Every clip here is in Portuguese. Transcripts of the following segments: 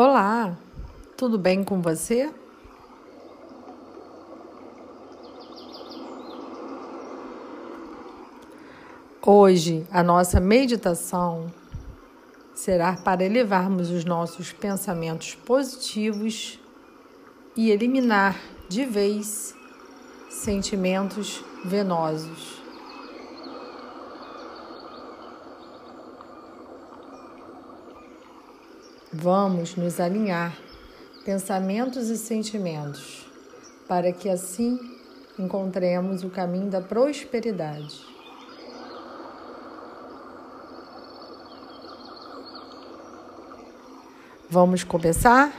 Olá, tudo bem com você? Hoje a nossa meditação será para elevarmos os nossos pensamentos positivos e eliminar de vez sentimentos venosos. Vamos nos alinhar, pensamentos e sentimentos, para que assim encontremos o caminho da prosperidade. Vamos começar?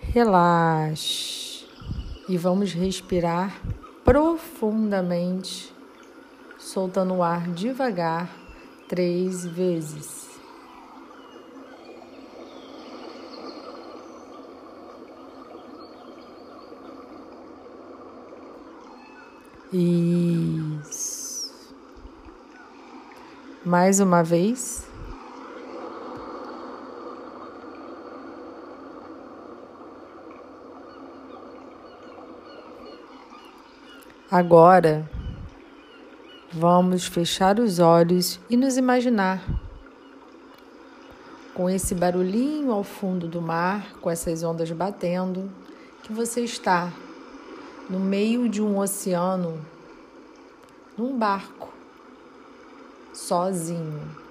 Relaxe e vamos respirar profundamente, soltando o ar devagar três vezes. Isso. Mais uma vez. Agora, vamos fechar os olhos e nos imaginar com esse barulhinho ao fundo do mar, com essas ondas batendo, que você está no meio de um oceano, num barco, sozinho.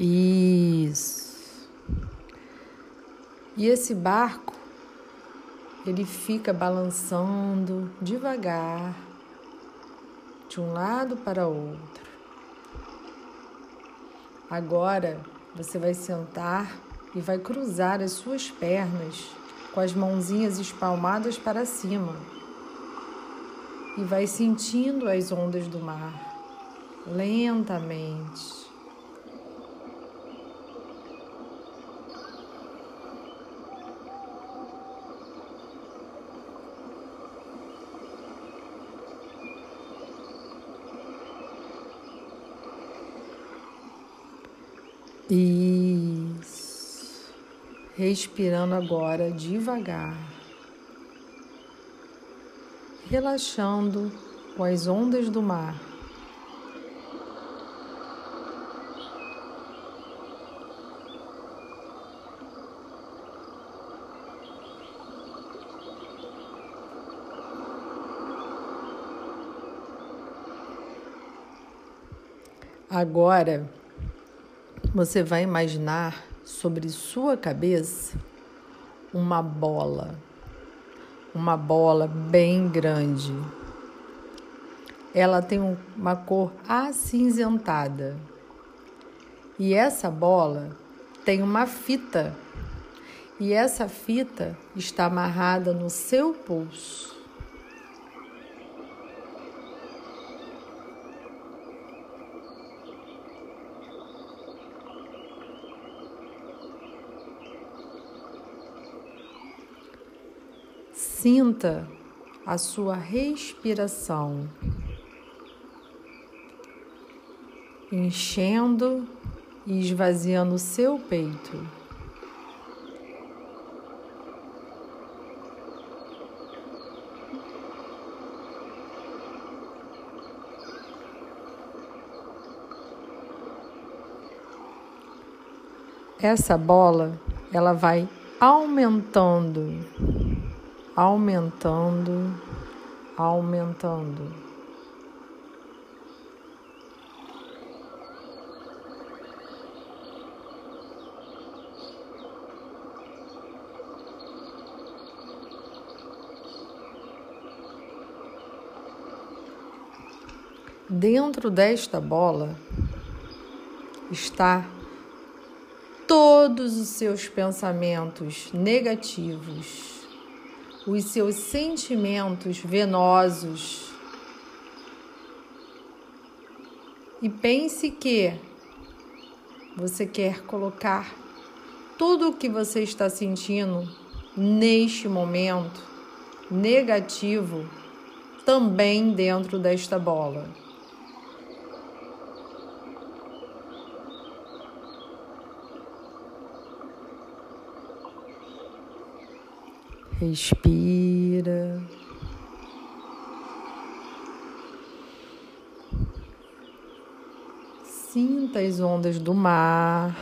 Isso. E esse barco, ele fica balançando devagar de um lado para outro. Agora você vai sentar e vai cruzar as suas pernas com as mãozinhas espalmadas para cima e vai sentindo as ondas do mar lentamente. Isso. Respirando agora devagar. Relaxando com as ondas do mar. Agora você vai imaginar sobre sua cabeça uma bola, uma bola bem grande. Ela tem uma cor acinzentada. E essa bola tem uma fita. E essa fita está amarrada no seu pulso. Sinta a sua respiração, enchendo e esvaziando o seu peito. Essa bola, ela vai aumentando aumentando, aumentando. Dentro desta bola está todos os seus pensamentos negativos os seus sentimentos venosos. E pense que você quer colocar tudo o que você está sentindo neste momento negativo também dentro desta bola. Respira. Sinta as ondas do mar.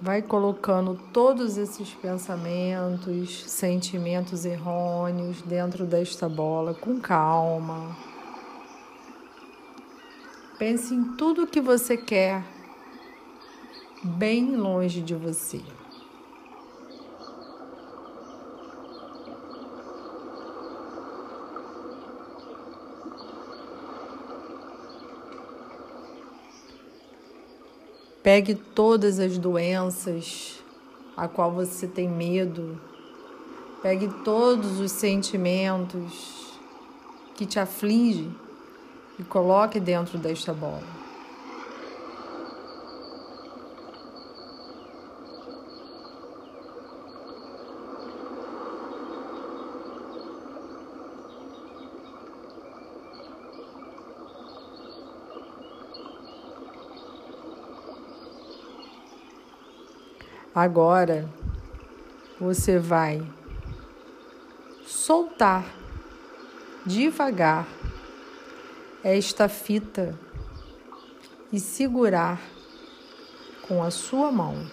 Vai colocando todos esses pensamentos, sentimentos errôneos dentro desta bola com calma. Pense em tudo que você quer bem longe de você. Pegue todas as doenças a qual você tem medo. Pegue todos os sentimentos que te afligem e coloque dentro desta bola. Agora você vai soltar devagar esta fita e segurar com a sua mão,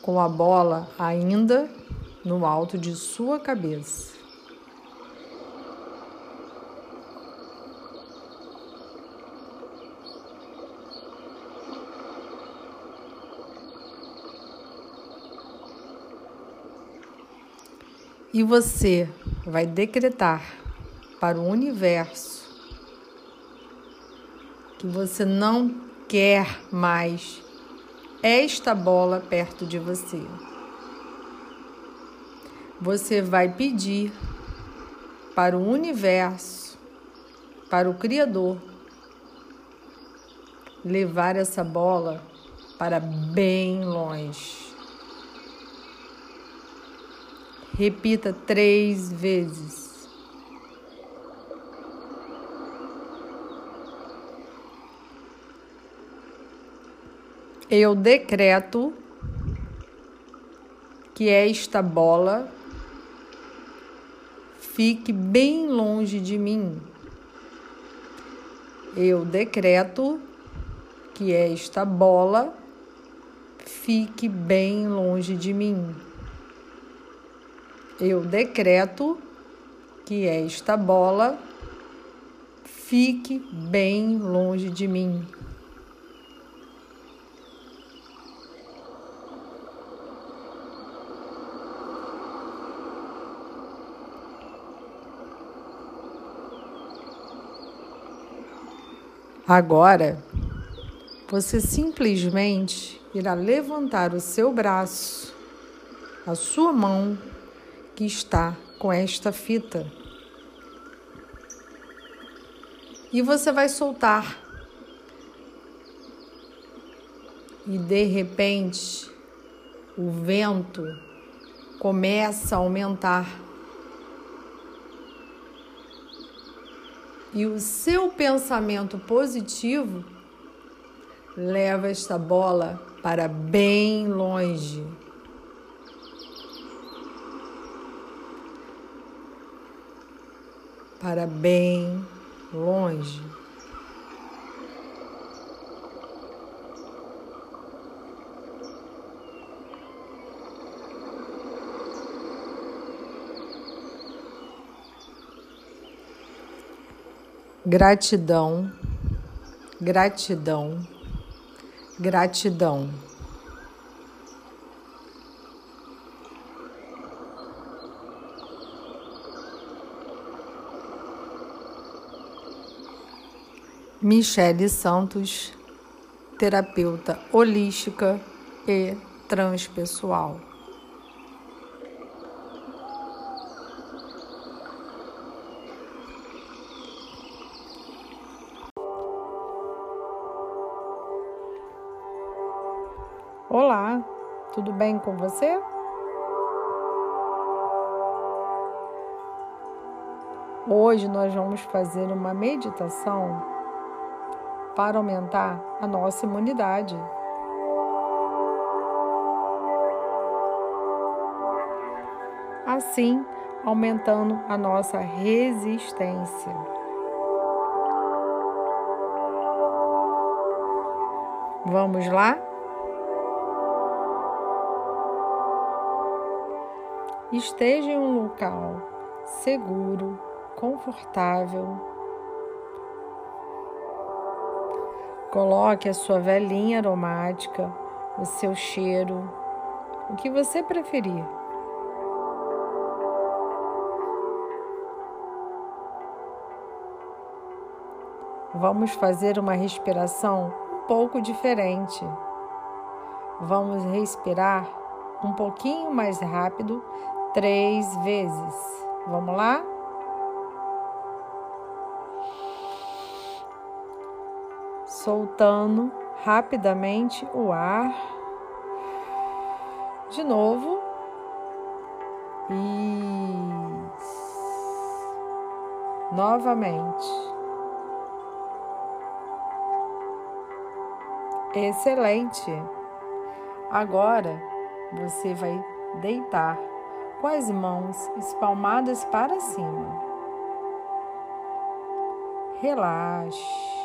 com a bola ainda no alto de sua cabeça. E você vai decretar para o universo que você não quer mais esta bola perto de você. Você vai pedir para o universo, para o Criador, levar essa bola para bem longe. Repita três vezes. Eu decreto que esta bola fique bem longe de mim. Eu decreto que esta bola fique bem longe de mim eu decreto que esta bola fique bem longe de mim. Agora, você simplesmente irá levantar o seu braço, a sua mão que está com esta fita. E você vai soltar. E de repente, o vento começa a aumentar. E o seu pensamento positivo leva esta bola para bem longe. Para bem longe. Gratidão, gratidão, gratidão. Michele Santos, terapeuta holística e transpessoal. Olá, tudo bem com você? Hoje nós vamos fazer uma meditação para aumentar a nossa imunidade. Assim, aumentando a nossa resistência. Vamos lá? Esteja em um local seguro, confortável. Coloque a sua velinha aromática, o seu cheiro, o que você preferir. Vamos fazer uma respiração um pouco diferente. Vamos respirar um pouquinho mais rápido três vezes. Vamos lá? Soltando rapidamente o ar. De novo. Isso. Novamente. Excelente. Agora você vai deitar com as mãos espalmadas para cima. Relaxe.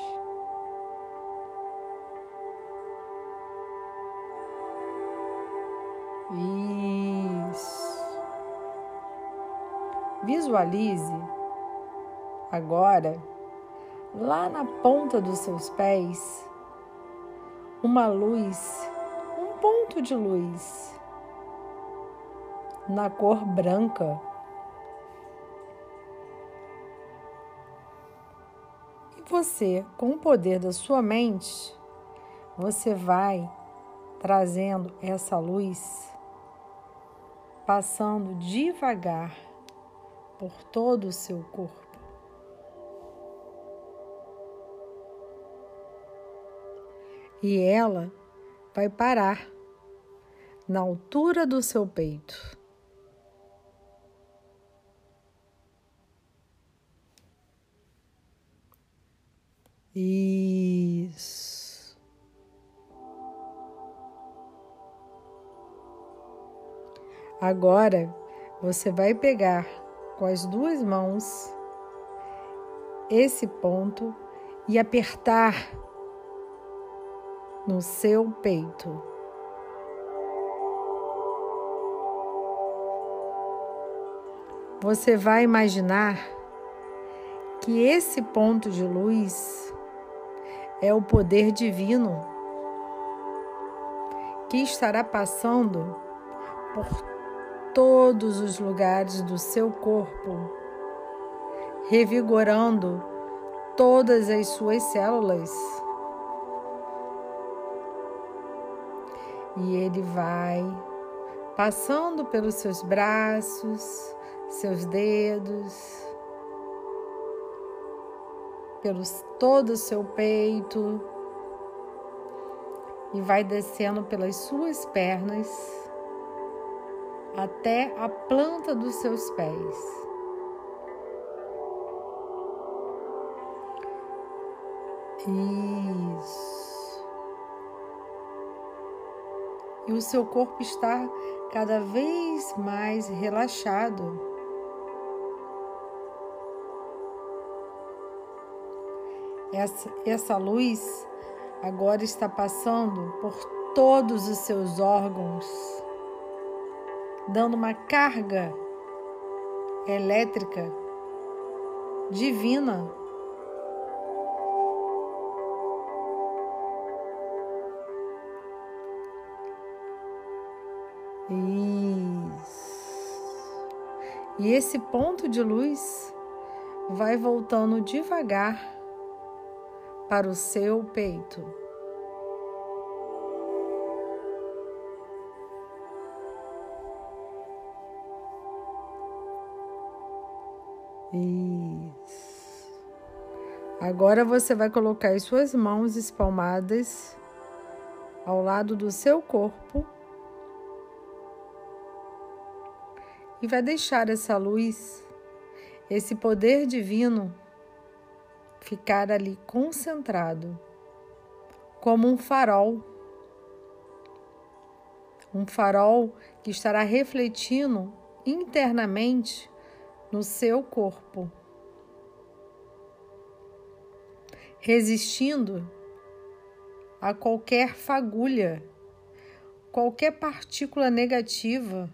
Isso. Visualize agora, lá na ponta dos seus pés, uma luz, um ponto de luz na cor branca. E você, com o poder da sua mente, você vai trazendo essa luz, passando devagar por todo o seu corpo. E ela vai parar na altura do seu peito. Isso. Agora você vai pegar com as duas mãos esse ponto e apertar no seu peito. Você vai imaginar que esse ponto de luz é o poder divino que estará passando por todos os lugares do seu corpo, revigorando todas as suas células. E ele vai passando pelos seus braços, seus dedos, pelo todo o seu peito e vai descendo pelas suas pernas até a planta dos seus pés. Isso. E o seu corpo está cada vez mais relaxado. Essa, essa luz agora está passando por todos os seus órgãos, dando uma carga elétrica divina. Isso. E esse ponto de luz vai voltando devagar para o seu peito. Isso. Agora você vai colocar as suas mãos espalmadas ao lado do seu corpo e vai deixar essa luz, esse poder divino, ficar ali concentrado, como um farol. Um farol que estará refletindo internamente no seu corpo, resistindo a qualquer fagulha, qualquer partícula negativa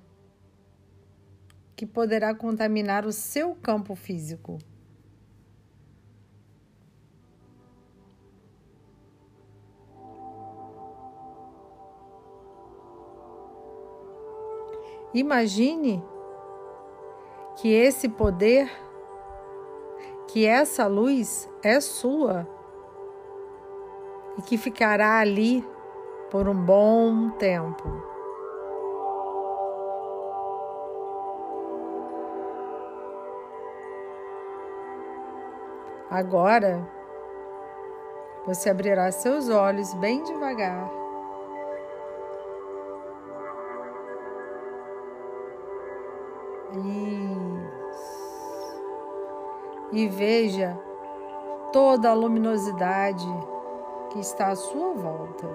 que poderá contaminar o seu campo físico. Imagine que esse poder, que essa luz é sua e que ficará ali por um bom tempo. Agora, você abrirá seus olhos bem devagar. Isso. E veja toda a luminosidade que está à sua volta.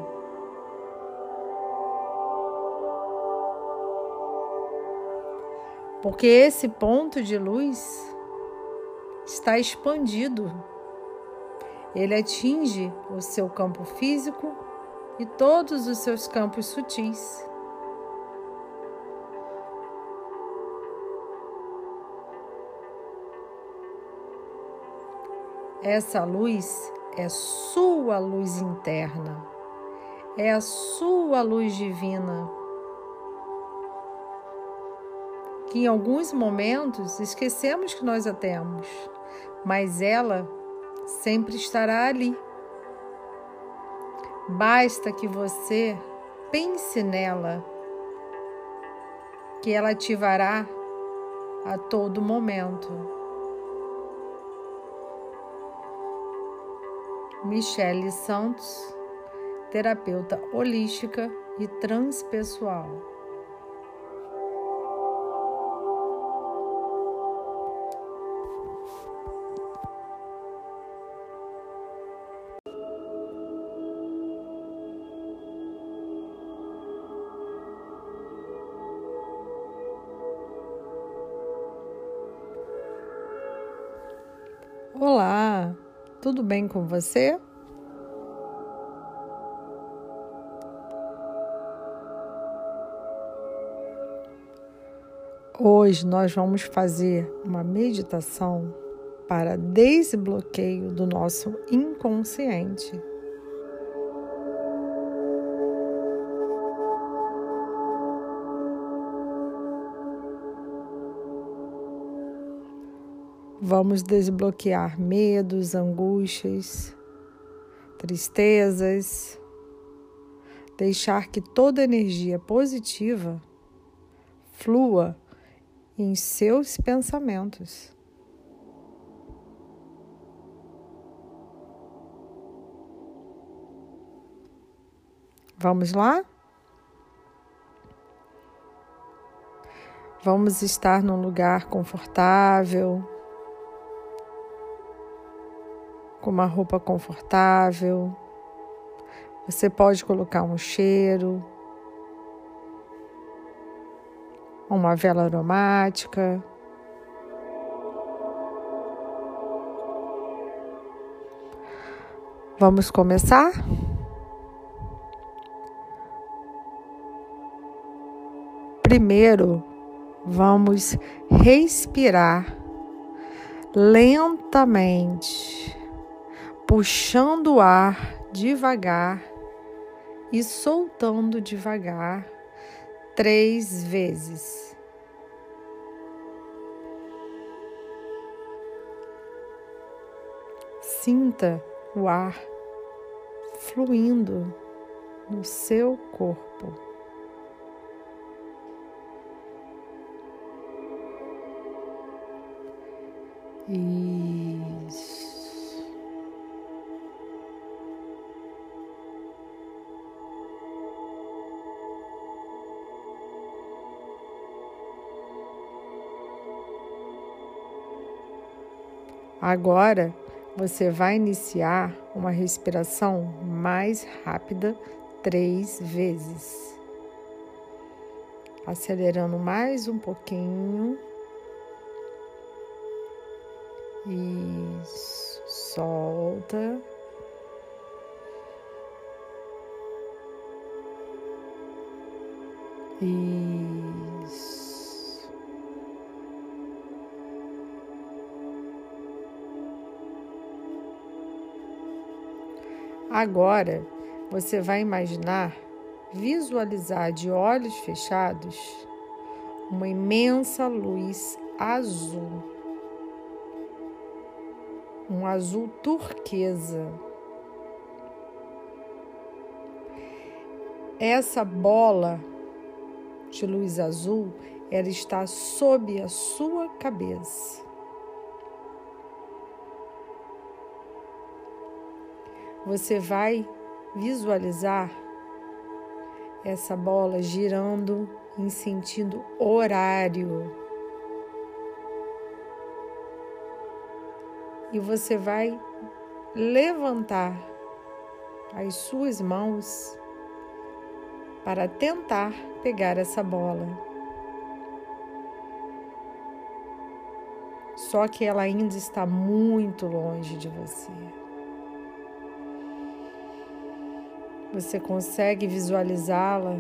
Porque esse ponto de luz está expandido. Ele atinge o seu campo físico e todos os seus campos sutis. Essa luz é sua luz interna, é a sua luz divina que em alguns momentos esquecemos que nós a temos, mas ela sempre estará ali. Basta que você pense nela, que ela ativará a todo momento. Michele Santos, terapeuta holística e transpessoal. Olá, tudo bem com você? Hoje nós vamos fazer uma meditação para desbloqueio do nosso inconsciente. Vamos desbloquear medos, angústias, tristezas, deixar que toda energia positiva flua em seus pensamentos. Vamos lá? Vamos estar num lugar confortável com uma roupa confortável. Você pode colocar um cheiro, uma vela aromática. Vamos começar? Primeiro, vamos respirar lentamente puxando o ar devagar e soltando devagar três vezes. Sinta o ar fluindo no seu corpo. Isso. Agora você vai iniciar uma respiração mais rápida três vezes. Acelerando mais um pouquinho. Isso, solta. Isso. Agora você vai imaginar, visualizar de olhos fechados uma imensa luz azul, um azul turquesa. Essa bola de luz azul, ela está sob a sua cabeça. Você vai visualizar essa bola girando em sentido horário. E você vai levantar as suas mãos para tentar pegar essa bola. Só que ela ainda está muito longe de você. Você consegue visualizá-la,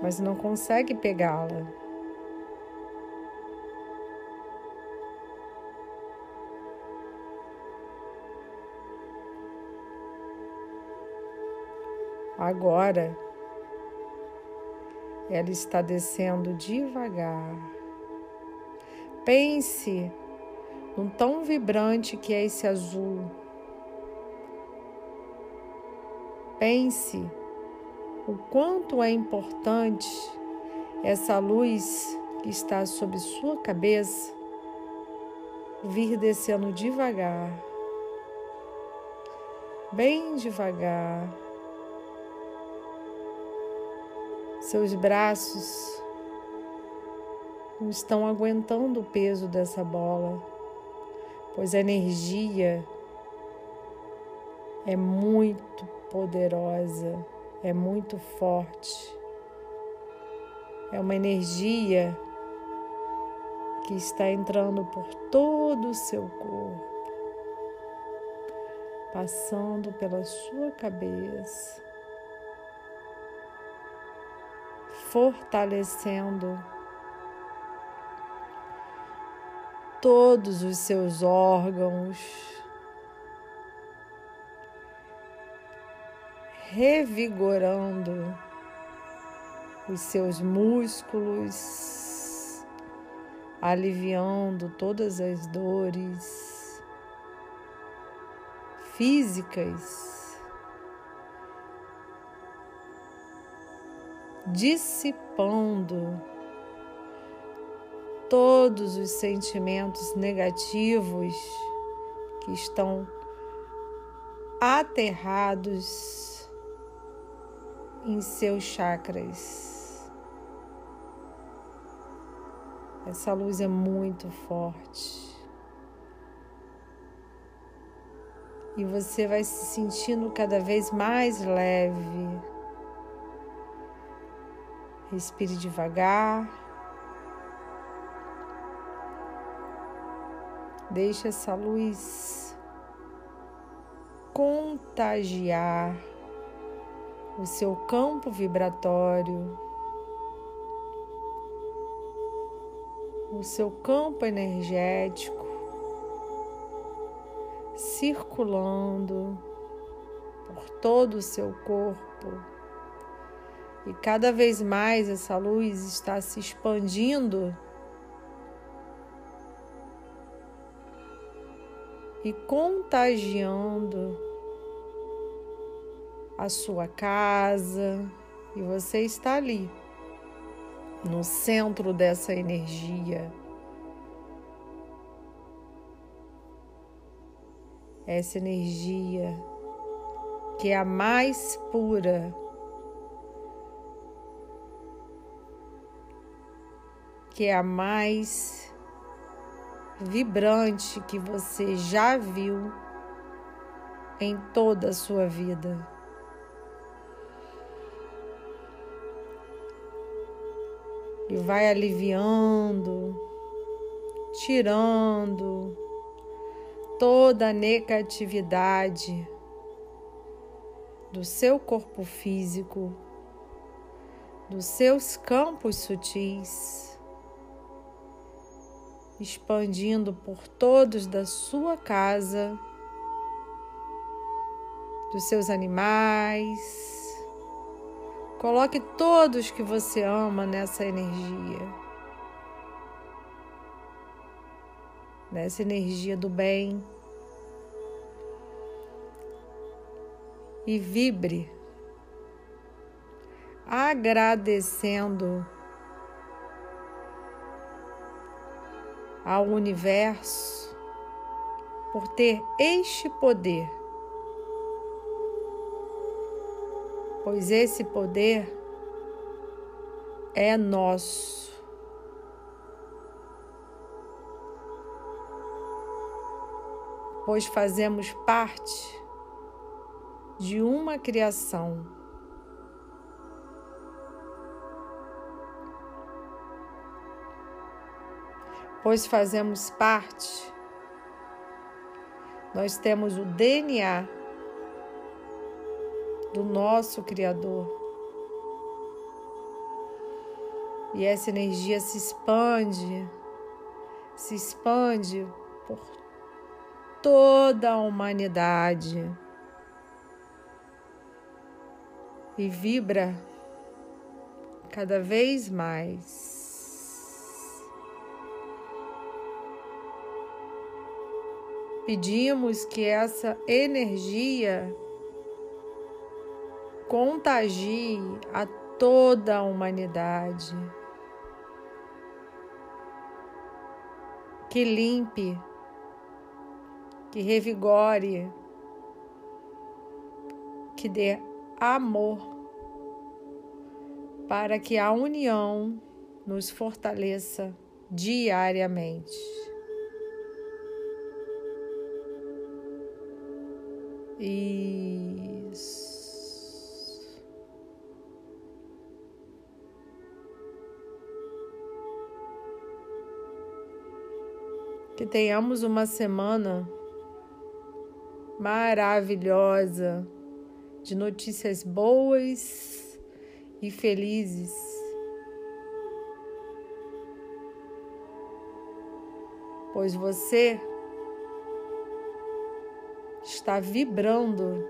mas não consegue pegá-la. Agora, ela está descendo devagar. Pense num tão vibrante que é esse azul Pense o quanto é importante essa luz que está sobre sua cabeça vir descendo devagar, bem devagar. Seus braços não estão aguentando o peso dessa bola, pois a energia é muito poderosa, é muito forte. É uma energia que está entrando por todo o seu corpo, passando pela sua cabeça, fortalecendo todos os seus órgãos revigorando os seus músculos, aliviando todas as dores físicas, dissipando todos os sentimentos negativos que estão aterrados em seus chakras. Essa luz é muito forte. E você vai se sentindo cada vez mais leve. Respire devagar. Deixe essa luz contagiar o seu campo vibratório, o seu campo energético. Circulando por todo o seu corpo. E cada vez mais essa luz está se expandindo. E contagiando a sua casa e você está ali, no centro dessa energia. Essa energia que é a mais pura, que é a mais vibrante que você já viu em toda a sua vida. E vai aliviando, tirando toda a negatividade do seu corpo físico, dos seus campos sutis, expandindo por todos da sua casa, dos seus animais. Coloque todos que você ama nessa energia. Nessa energia do bem. e vibre, agradecendo ao universo por ter este poder, pois esse poder é nosso. Pois fazemos parte de uma criação. Pois fazemos parte, nós temos o DNA do nosso Criador. E essa energia se expande, se expande por toda a humanidade. e vibra cada vez mais. Pedimos que essa energia contagie a toda a humanidade, que limpe, que revigore, que dê amor para que a união nos fortaleça diariamente. Isso. Que tenhamos uma semana maravilhosa de notícias boas e felizes. Pois você está vibrando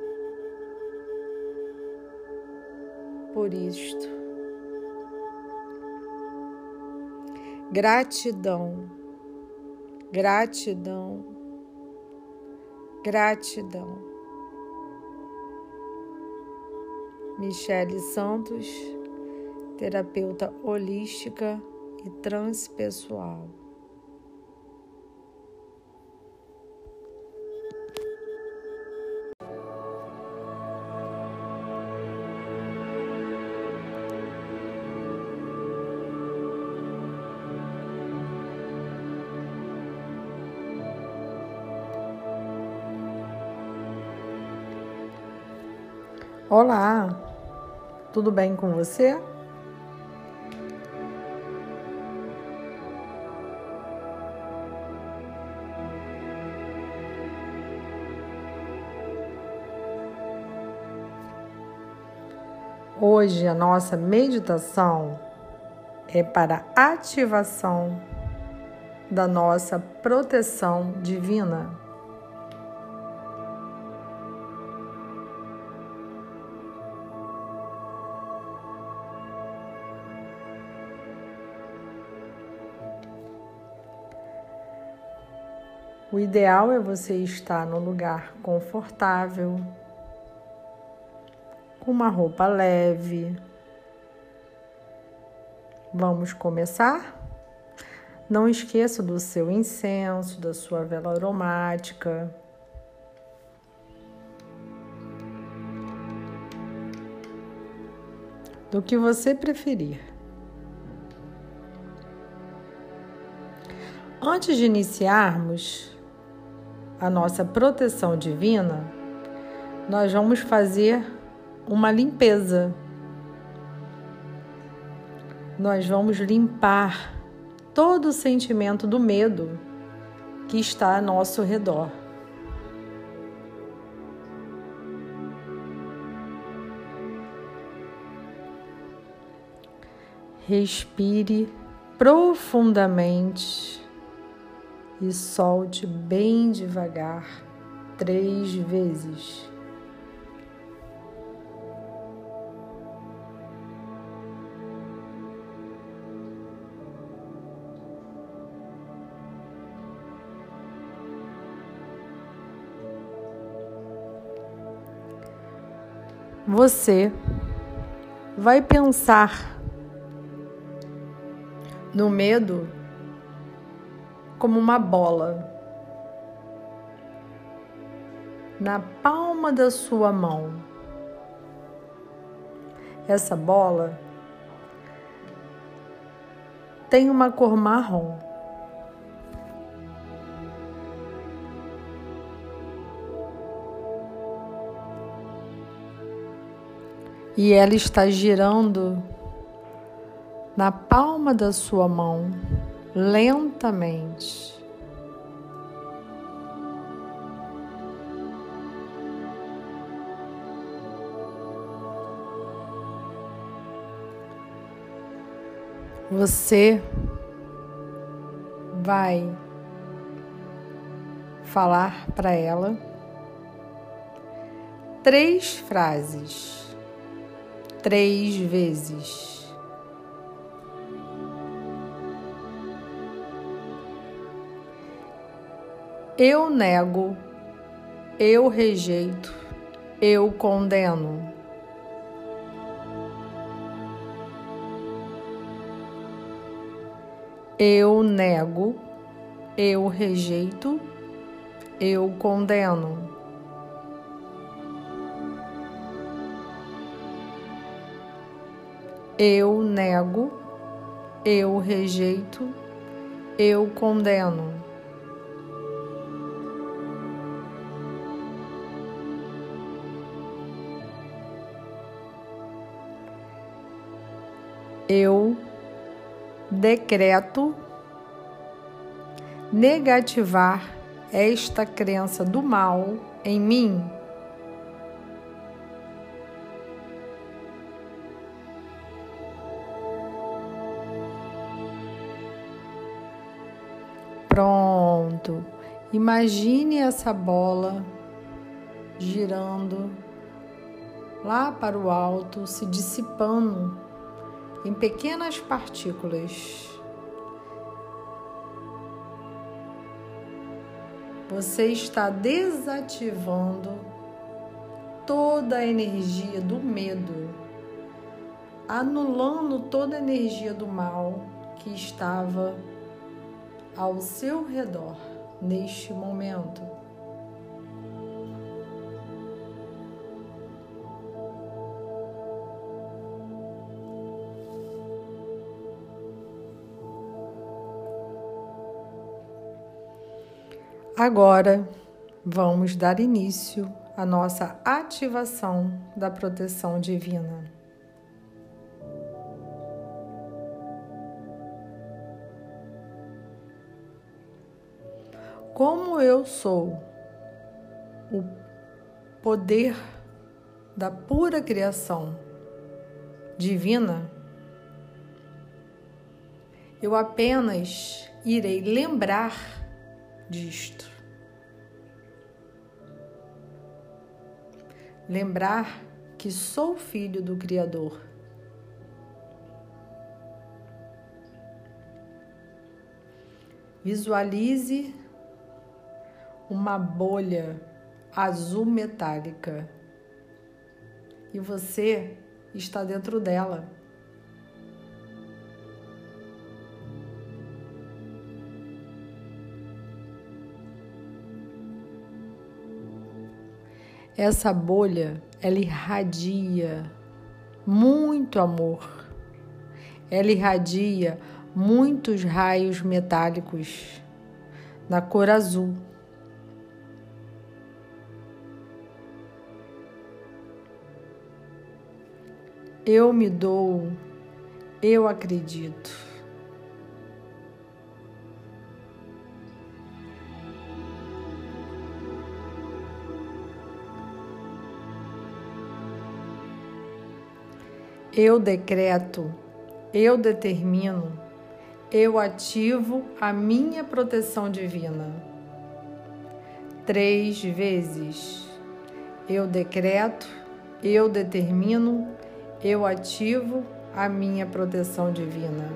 por isto. Gratidão, gratidão, gratidão. Michele Santos, terapeuta holística e transpessoal. Tudo bem com você? Hoje a nossa meditação é para ativação da nossa proteção divina. O ideal é você estar no lugar confortável, com uma roupa leve. Vamos começar? Não esqueça do seu incenso, da sua vela aromática. Do que você preferir. Antes de iniciarmos a nossa proteção divina, nós vamos fazer uma limpeza. Nós vamos limpar todo o sentimento do medo que está a nosso redor. Respire profundamente e solte bem devagar três vezes. Você vai pensar no medo como uma bola na palma da sua mão. Essa bola tem uma cor marrom. E ela está girando na palma da sua mão, lentamente. Você vai falar para ela três frases, três vezes. Eu nego, eu rejeito, eu condeno. Eu nego, eu rejeito, eu condeno. Eu nego, eu rejeito, eu condeno. Eu decreto negativar esta crença do mal em mim. Pronto. Imagine essa bola girando lá para o alto, se dissipando em pequenas partículas. Você está desativando toda a energia do medo, anulando toda a energia do mal que estava ao seu redor neste momento. Agora vamos dar início à nossa ativação da proteção divina. Como eu sou o poder da pura criação divina, eu apenas irei lembrar disto. Lembrar que sou filho do Criador. Visualize uma bolha azul metálica e você está dentro dela. Essa bolha, ela irradia muito amor. Ela irradia muitos raios metálicos na cor azul. Eu me dou, eu acredito. Eu decreto, eu determino, eu ativo a minha proteção divina. Três vezes. Eu decreto, eu determino, eu ativo a minha proteção divina.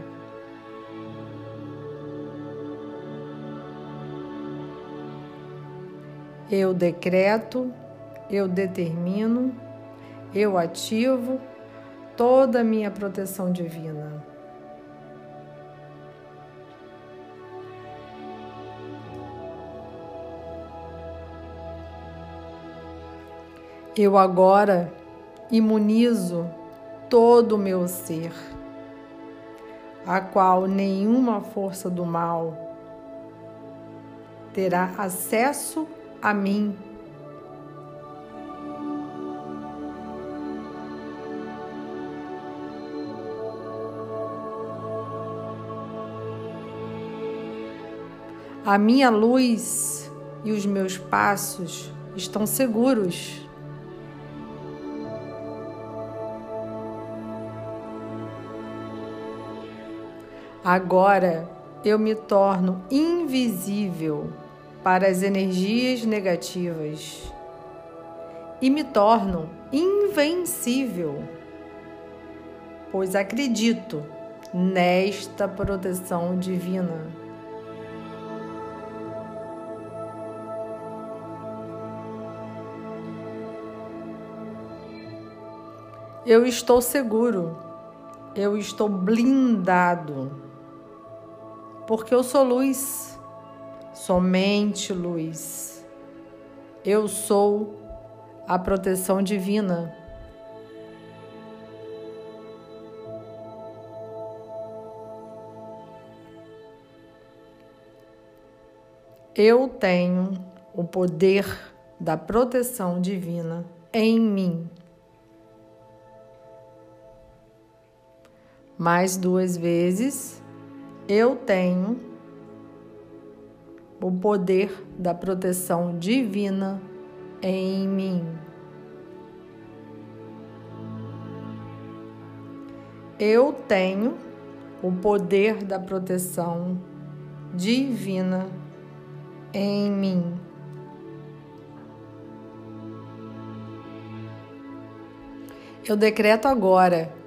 Eu decreto, eu determino, eu ativo toda a minha proteção divina. Eu agora imunizo todo o meu ser, a qual nenhuma força do mal terá acesso a mim A minha luz e os meus passos estão seguros. Agora eu me torno invisível para as energias negativas e me torno invencível, pois acredito nesta proteção divina. Eu estou seguro, eu estou blindado, porque eu sou luz, somente luz. Eu sou a proteção divina. Eu tenho o poder da proteção divina em mim. Mais duas vezes, eu tenho o poder da proteção divina em mim. Eu tenho o poder da proteção divina em mim. Eu decreto agora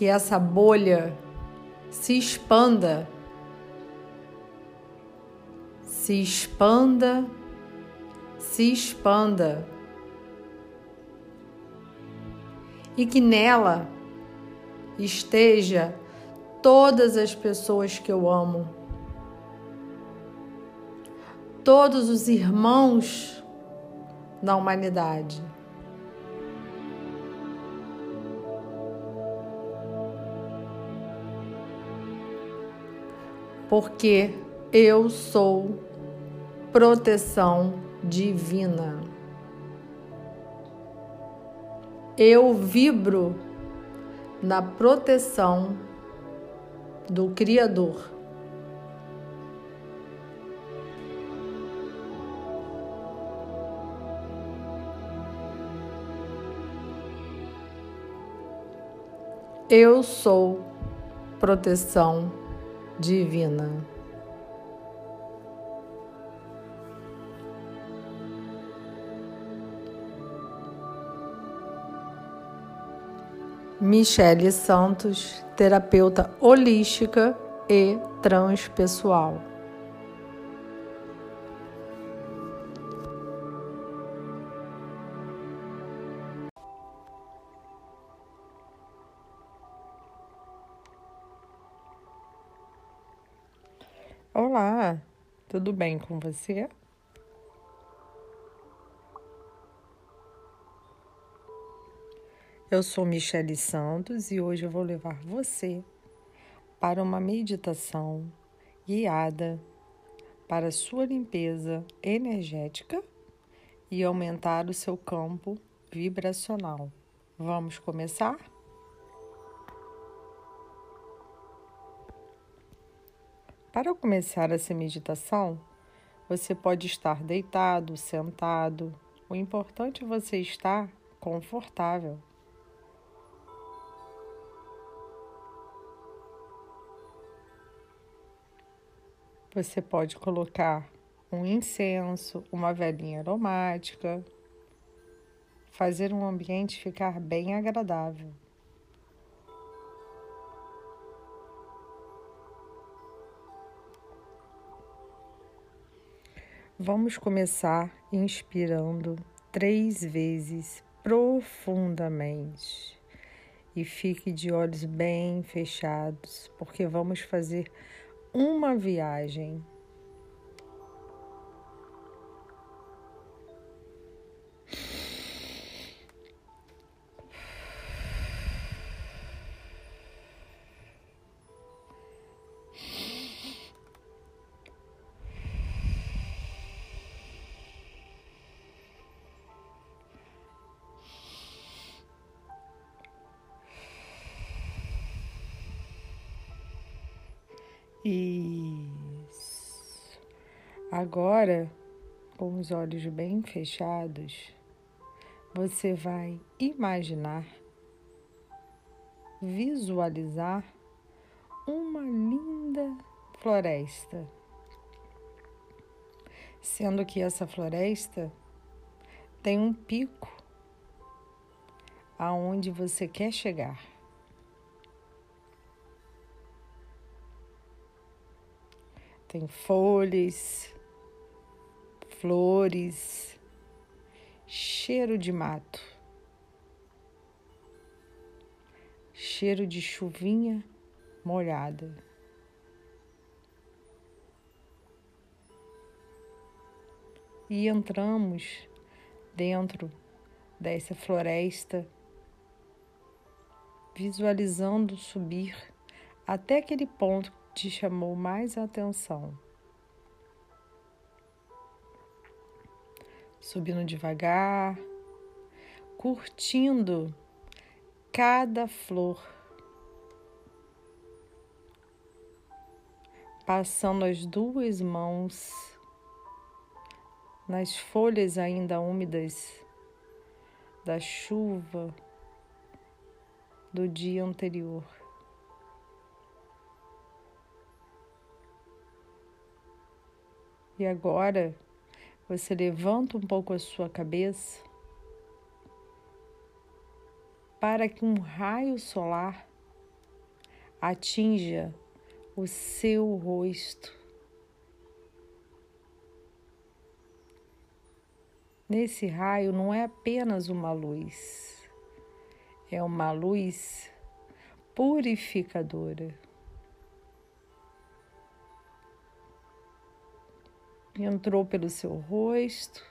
que essa bolha se expanda, se expanda, se expanda. E que nela esteja todas as pessoas que eu amo, todos os irmãos da humanidade. Porque eu sou proteção divina. Eu vibro na proteção do Criador. Eu sou proteção divina. Michele Santos, terapeuta holística e transpessoal. Tudo bem com você? Eu sou Michele Santos e hoje eu vou levar você para uma meditação guiada para sua limpeza energética e aumentar o seu campo vibracional. Vamos começar? Para começar essa meditação, você pode estar deitado, sentado. O importante é você estar confortável. Você pode colocar um incenso, uma velinha aromática, fazer um ambiente ficar bem agradável. Vamos começar inspirando três vezes profundamente e fique de olhos bem fechados, porque vamos fazer uma viagem. Agora, com os olhos bem fechados, você vai imaginar, visualizar uma linda floresta. Sendo que essa floresta tem um pico aonde você quer chegar. Tem folhas, flores, cheiro de mato, cheiro de chuvinha molhada. E entramos dentro dessa floresta, visualizando subir até aquele ponto te chamou mais atenção? Subindo devagar, curtindo cada flor, passando as duas mãos nas folhas ainda úmidas da chuva do dia anterior. E agora você levanta um pouco a sua cabeça para que um raio solar atinja o seu rosto. Nesse raio não é apenas uma luz, é uma luz purificadora. Entrou pelo seu rosto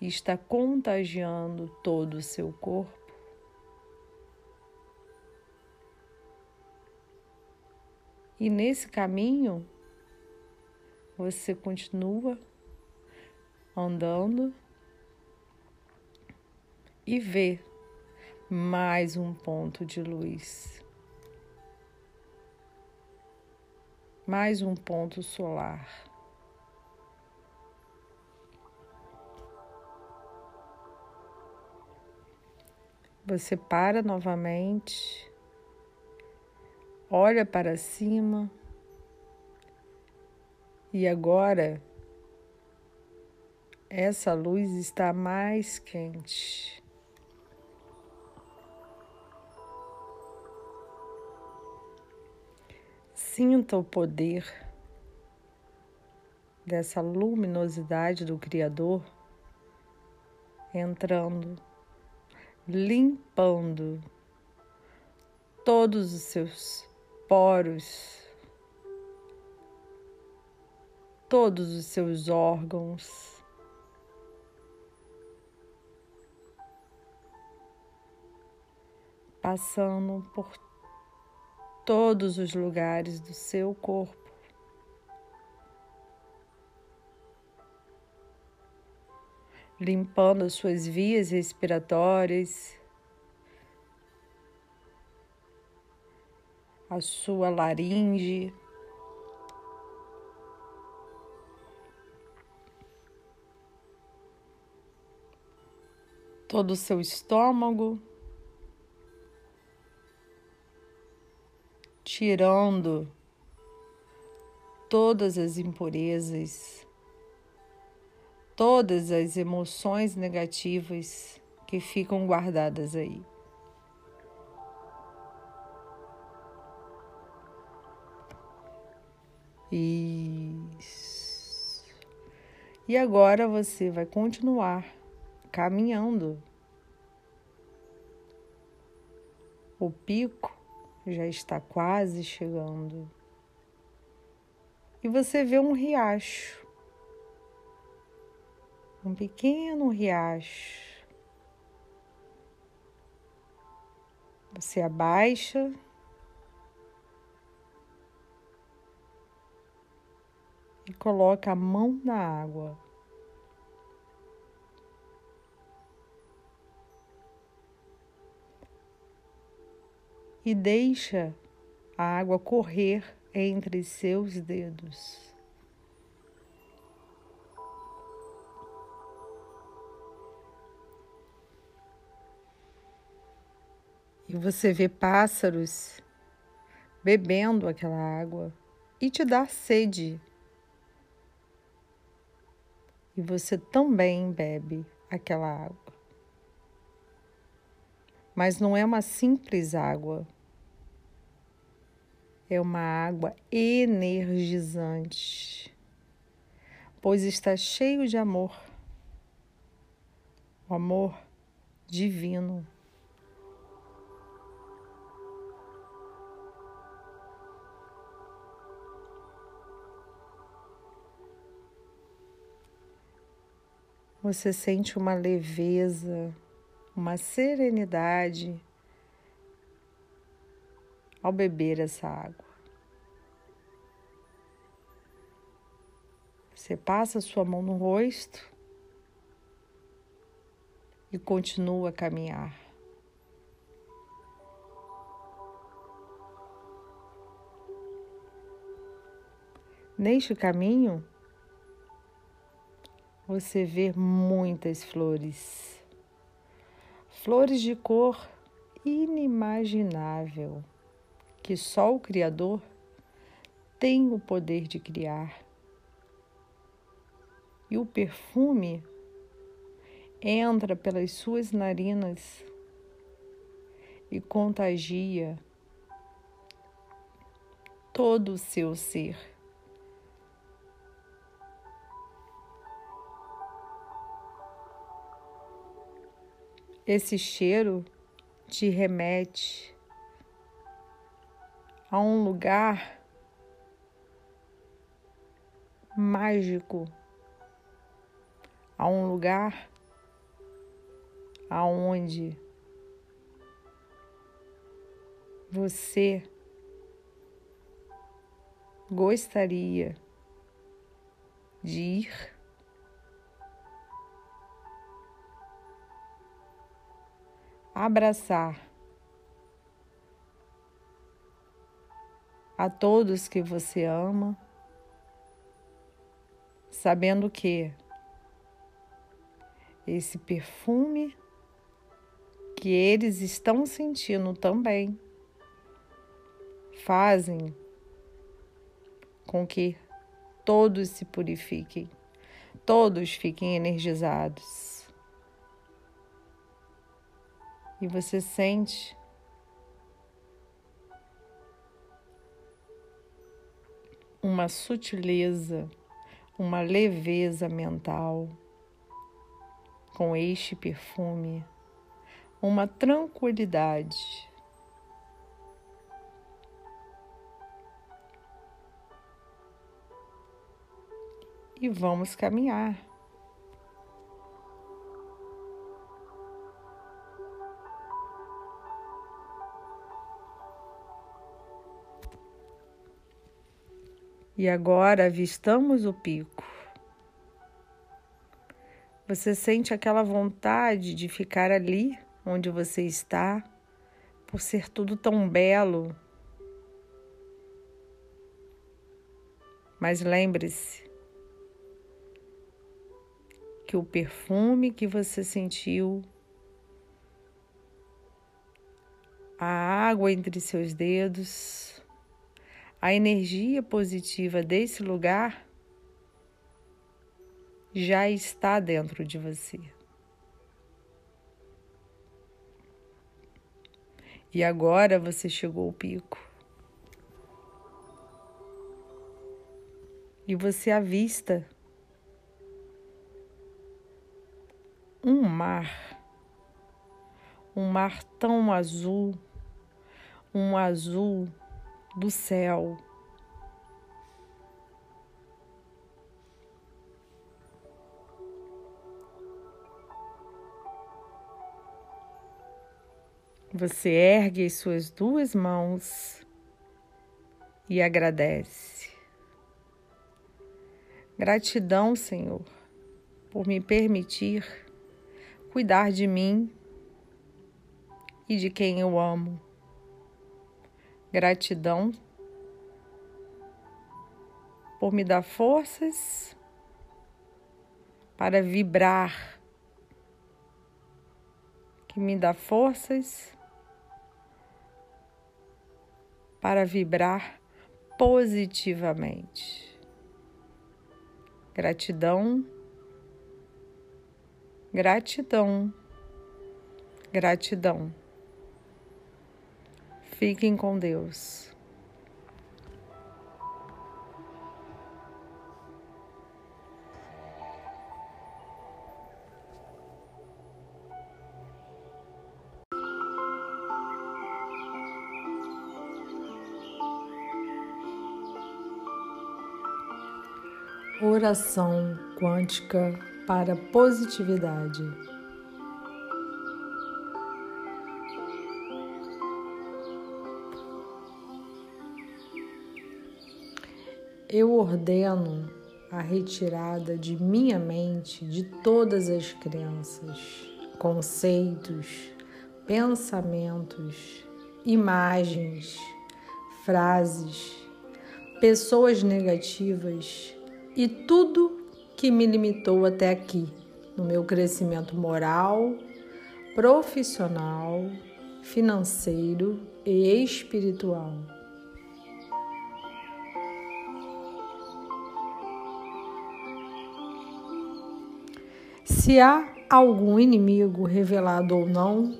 e está contagiando todo o seu corpo. E nesse caminho, você continua andando e vê mais um ponto de luz, mais um ponto solar. Você para novamente, olha para cima e agora essa luz está mais quente. Sinta o poder dessa luminosidade do Criador entrando limpando todos os seus poros, todos os seus órgãos. Passando por todos os lugares do seu corpo. Limpando as suas vias respiratórias, a sua laringe. Todo o seu estômago. tirando todas as impurezas, todas as emoções negativas que ficam guardadas aí. Isso. E agora você vai continuar caminhando. O pico já está quase chegando. E você vê um riacho, um pequeno riacho. Você abaixa. E coloca a mão na água. e deixa a água correr entre seus dedos. E você vê pássaros bebendo aquela água e te dá sede. E você também bebe aquela água. Mas não é uma simples água é uma água energizante, pois está cheio de amor, o amor divino. Você sente uma leveza, uma serenidade ao beber essa água. Você passa sua mão no rosto e continua a caminhar. Neste caminho, você vê muitas flores, flores de cor inimaginável que só o Criador tem o poder de criar. E o perfume entra pelas suas narinas e contagia todo o seu ser. Esse cheiro te remete a um lugar mágico, a um lugar aonde você gostaria de ir abraçar a todos que você ama, sabendo que esse perfume que eles estão sentindo também fazem com que todos se purifiquem, todos fiquem energizados. E você sente uma sutileza, uma leveza mental com este perfume, uma tranquilidade. E vamos caminhar. E agora avistamos o pico. Você sente aquela vontade de ficar ali onde você está, por ser tudo tão belo. Mas lembre-se que o perfume que você sentiu, a água entre seus dedos, a energia positiva desse lugar já está dentro de você. E agora você chegou ao pico. E você avista um mar, um mar tão azul, um azul do céu. Você ergue as suas duas mãos e agradece. Gratidão, Senhor, por me permitir cuidar de mim e de quem eu amo. Gratidão por me dar forças para vibrar, que me dá forças para vibrar positivamente. Gratidão, gratidão, gratidão. Fiquem com Deus. Oração quântica para positividade. Eu ordeno a retirada de minha mente de todas as crenças, conceitos, pensamentos, imagens, frases, pessoas negativas e tudo que me limitou até aqui no meu crescimento moral, profissional, financeiro e espiritual. Se há algum inimigo revelado ou não,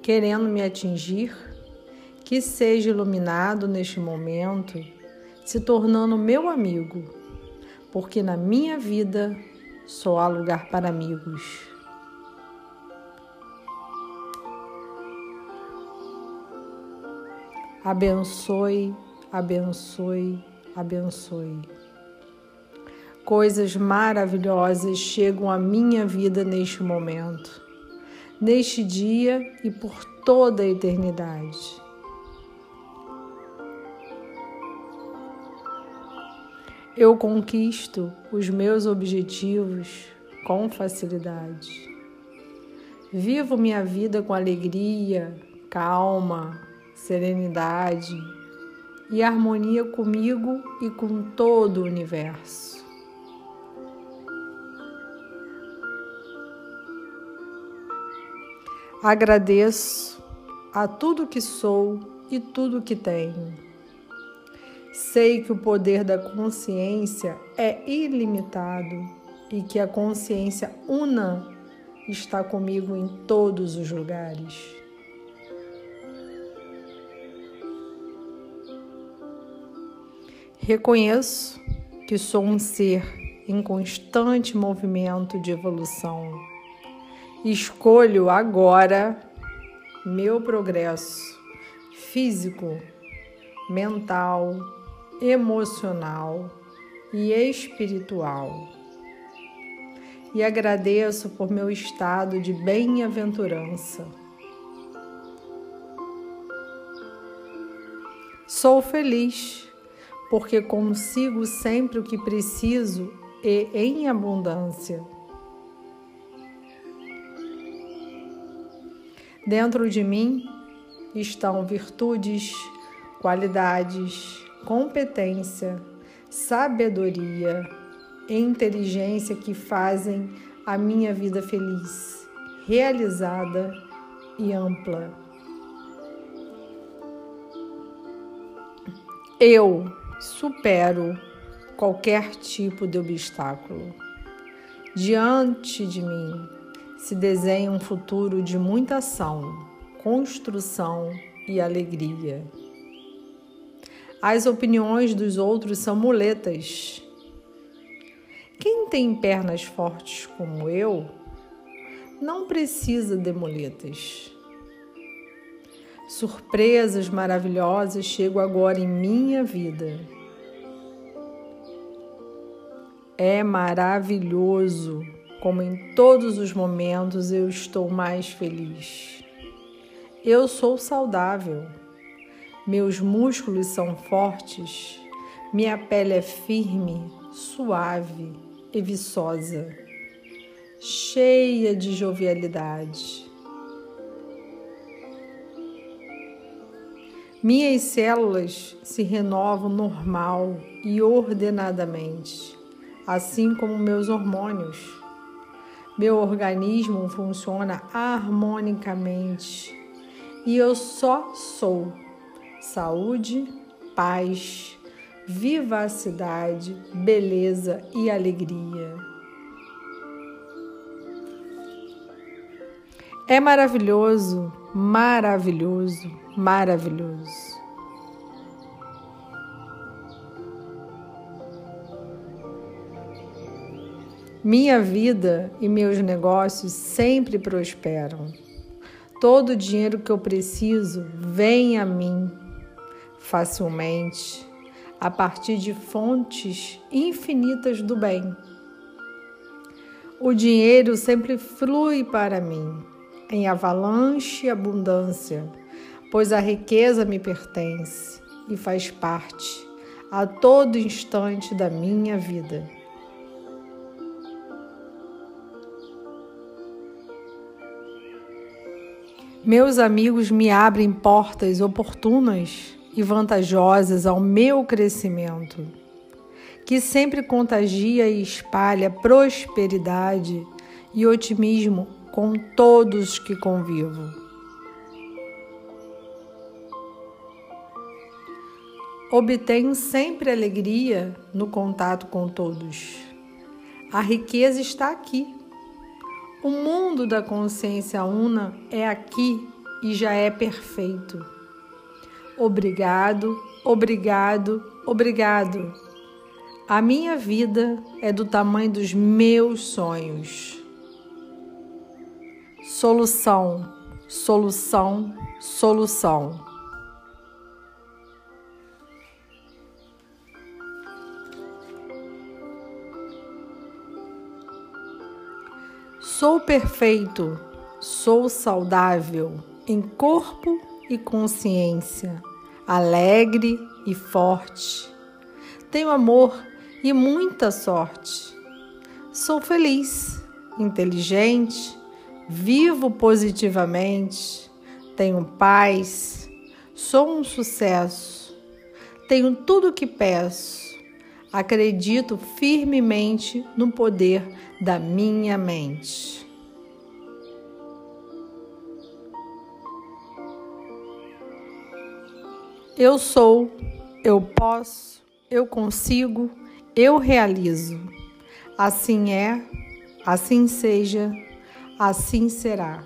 querendo me atingir, que seja iluminado neste momento, se tornando meu amigo, porque na minha vida só há lugar para amigos. Abençoe, abençoe, abençoe. Coisas maravilhosas chegam à minha vida neste momento, neste dia e por toda a eternidade. Eu conquisto os meus objetivos com facilidade. Vivo minha vida com alegria, calma, serenidade e harmonia comigo e com todo o universo. Agradeço a tudo que sou e tudo que tenho. Sei que o poder da consciência é ilimitado e que a consciência una está comigo em todos os lugares. Reconheço que sou um ser em constante movimento de evolução Escolho agora meu progresso físico, mental, emocional e espiritual. E agradeço por meu estado de bem-aventurança. Sou feliz porque consigo sempre o que preciso e em abundância. Dentro de mim estão virtudes, qualidades, competência, sabedoria inteligência que fazem a minha vida feliz, realizada e ampla. Eu supero qualquer tipo de obstáculo. Diante de mim se desenha um futuro de muita ação, construção e alegria. As opiniões dos outros são muletas. Quem tem pernas fortes como eu não precisa de muletas. Surpresas maravilhosas chegam agora em minha vida. É maravilhoso como em todos os momentos eu estou mais feliz. Eu sou saudável, meus músculos são fortes, minha pele é firme, suave e viçosa, cheia de jovialidade. Minhas células se renovam normal e ordenadamente, assim como meus hormônios. Meu organismo funciona harmonicamente e eu só sou saúde, paz, vivacidade, beleza e alegria. É maravilhoso, maravilhoso, maravilhoso. Minha vida e meus negócios sempre prosperam. Todo o dinheiro que eu preciso vem a mim facilmente, a partir de fontes infinitas do bem. O dinheiro sempre flui para mim, em avalanche e abundância, pois a riqueza me pertence e faz parte a todo instante da minha vida. Meus amigos me abrem portas oportunas e vantajosas ao meu crescimento, que sempre contagia e espalha prosperidade e otimismo com todos que convivo. Obtenho sempre alegria no contato com todos. A riqueza está aqui o mundo da consciência una é aqui e já é perfeito. Obrigado, obrigado, obrigado. A minha vida é do tamanho dos meus sonhos. Solução, solução, solução. Sou perfeito, sou saudável em corpo e consciência, alegre e forte. Tenho amor e muita sorte. Sou feliz, inteligente, vivo positivamente, tenho paz, sou um sucesso, tenho tudo o que peço. Acredito firmemente no poder da minha mente. Eu sou, eu posso, eu consigo, eu realizo. Assim é, assim seja, assim será.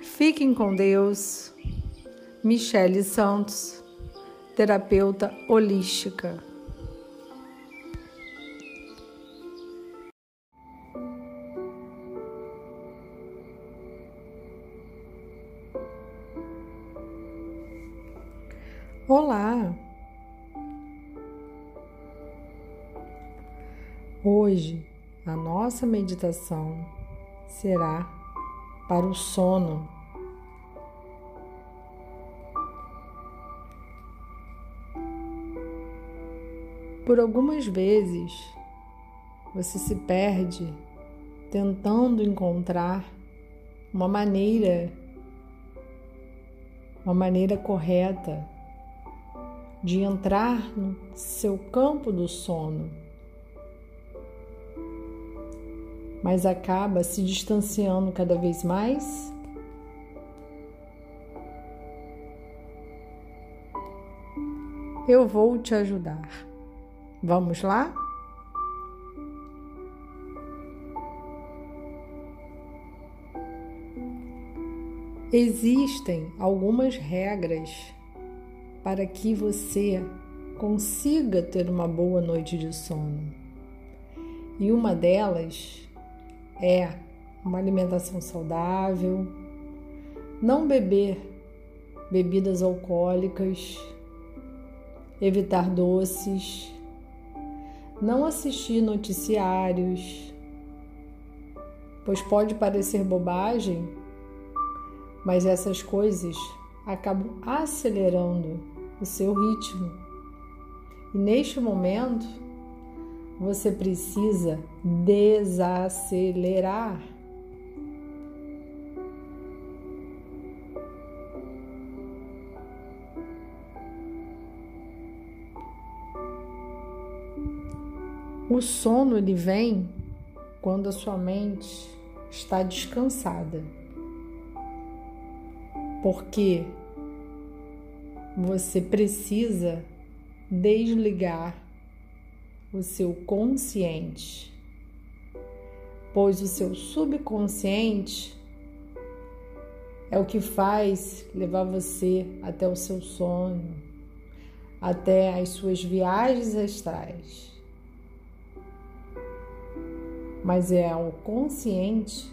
Fiquem com Deus. Michele Santos, terapeuta holística. Olá! Hoje a nossa meditação será para o sono. Por algumas vezes você se perde tentando encontrar uma maneira, uma maneira correta de entrar no seu campo do sono, mas acaba se distanciando cada vez mais. Eu vou te ajudar. Vamos lá? Existem algumas regras para que você consiga ter uma boa noite de sono. E uma delas é uma alimentação saudável, não beber bebidas alcoólicas, evitar doces, não assistir noticiários, pois pode parecer bobagem, mas essas coisas acabam acelerando o seu ritmo. E neste momento, você precisa desacelerar. O sono ele vem quando a sua mente está descansada. Porque você precisa desligar o seu consciente, pois o seu subconsciente é o que faz levar você até o seu sonho, até as suas viagens astrais. Mas é o consciente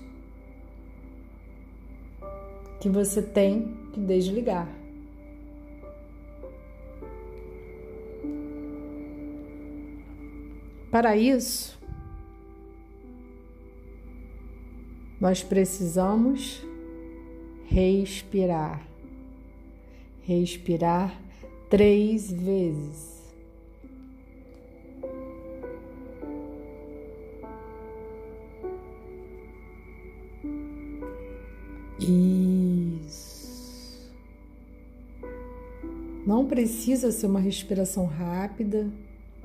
que você tem que desligar. Para isso, nós precisamos respirar. Respirar três vezes. Precisa ser uma respiração rápida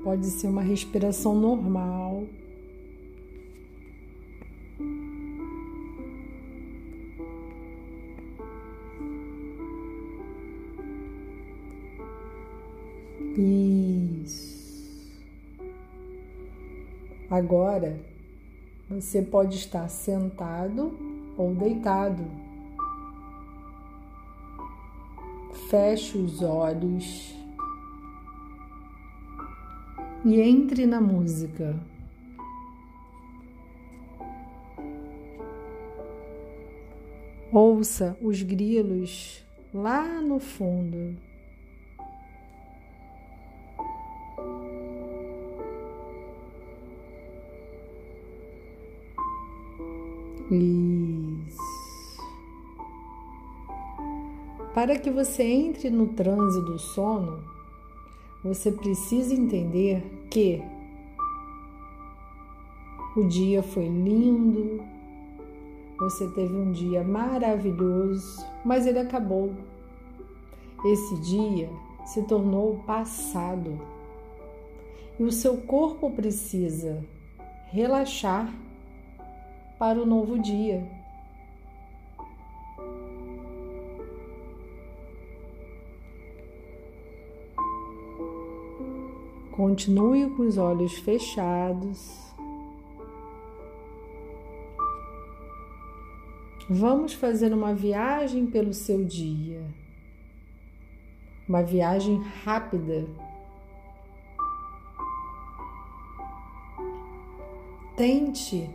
Pode ser uma respiração normal. Isso. Agora você pode estar sentado ou deitado. Feche os olhos e entre na música. Ouça os grilos lá no fundo. Isso. Para que você entre no transe do sono, você precisa entender que o dia foi lindo, você teve um dia maravilhoso, mas ele acabou. Esse dia se tornou passado e o seu corpo precisa relaxar para o novo dia. Continue com os olhos fechados. Vamos fazer uma viagem pelo seu dia. Uma viagem rápida. Tente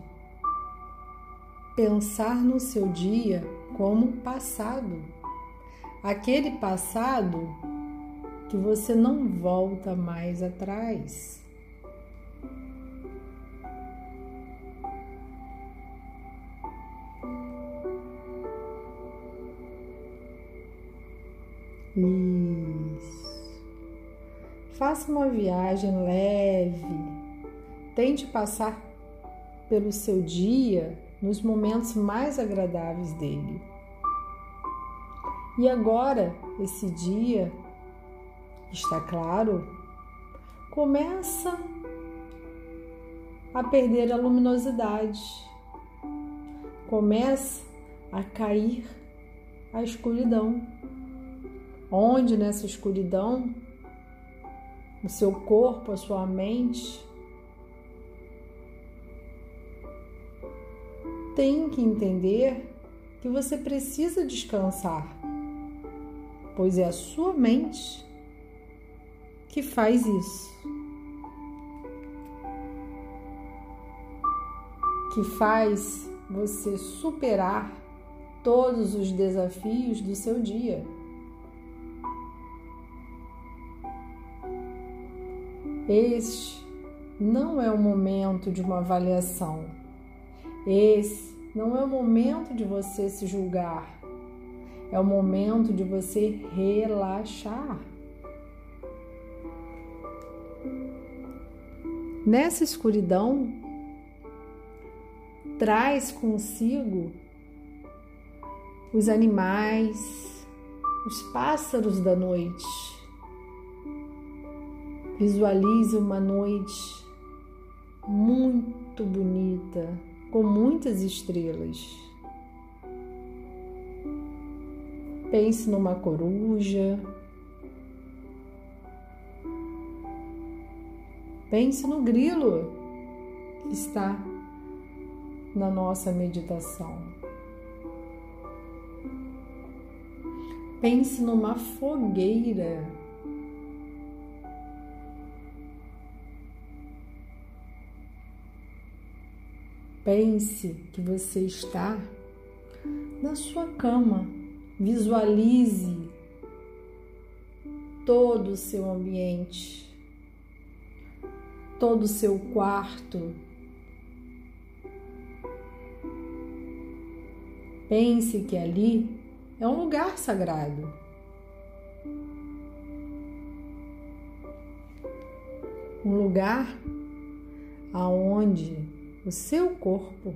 pensar no seu dia como passado. Aquele passado que você não volta mais atrás. Isso. Faça uma viagem leve. Tente passar pelo seu dia nos momentos mais agradáveis dele. E agora, esse dia, está claro, começa a perder a luminosidade, começa a cair a escuridão. Onde nessa escuridão? O seu corpo, a sua mente. Tem que entender que você precisa descansar, pois é a sua mente que faz isso. Que faz você superar todos os desafios do seu dia. Este não é o momento de uma avaliação. Esse não é o momento de você se julgar. É o momento de você relaxar. Nessa escuridão, traz consigo os animais, os pássaros da noite. Visualize uma noite muito bonita, com muitas estrelas. Pense numa coruja, Pense no grilo que está na nossa meditação. Pense numa fogueira. Pense que você está na sua cama. Visualize todo o seu ambiente todo o seu quarto. Pense que ali é um lugar sagrado. Um lugar aonde o seu corpo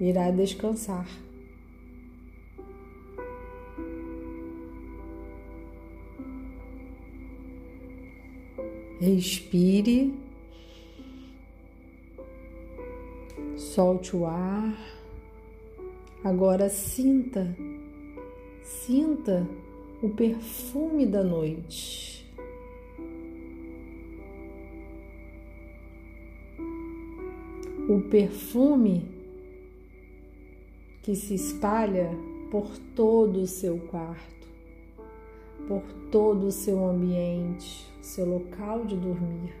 irá descansar. Respire Solte o ar. Agora sinta, sinta o perfume da noite. O perfume que se espalha por todo o seu quarto, por todo o seu ambiente, seu local de dormir.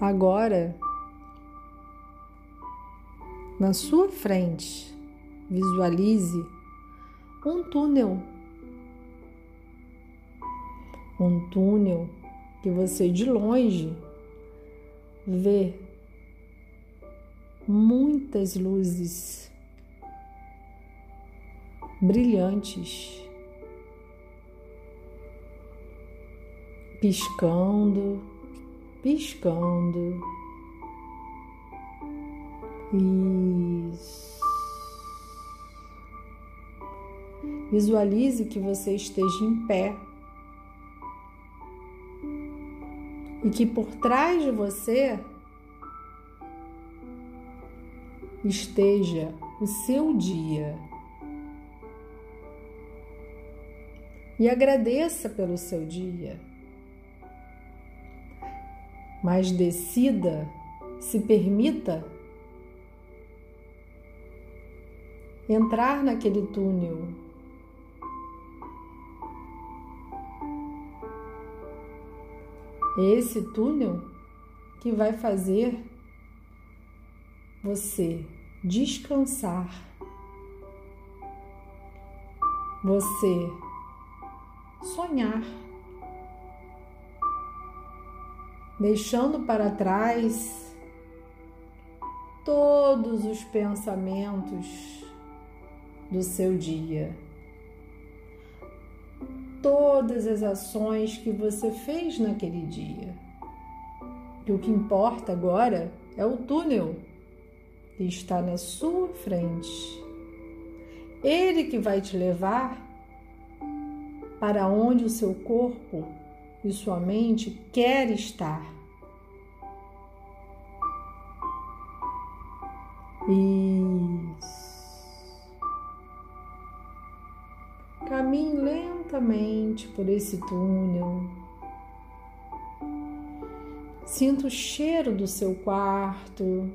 Agora, na sua frente, visualize um túnel. Um túnel que você de longe vê muitas luzes brilhantes piscando piscando. Isso. Visualize que você esteja em pé e que por trás de você esteja o seu dia. E agradeça pelo seu dia mas decida, se permita entrar naquele túnel. Esse túnel que vai fazer você descansar, você sonhar. Deixando para trás todos os pensamentos do seu dia, todas as ações que você fez naquele dia. E o que importa agora é o túnel que está na sua frente. Ele que vai te levar para onde o seu corpo e sua mente quer estar. Isso. Caminhe lentamente por esse túnel. Sinta o cheiro do seu quarto.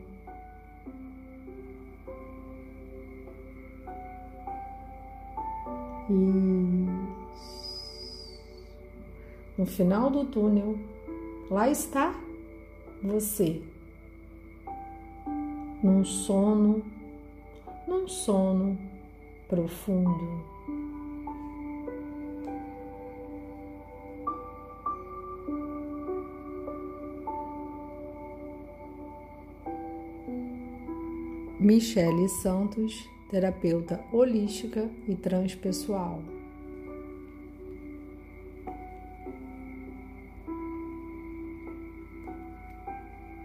Isso. No final do túnel, lá está você num sono, num sono profundo. Michele Santos, terapeuta holística e transpessoal.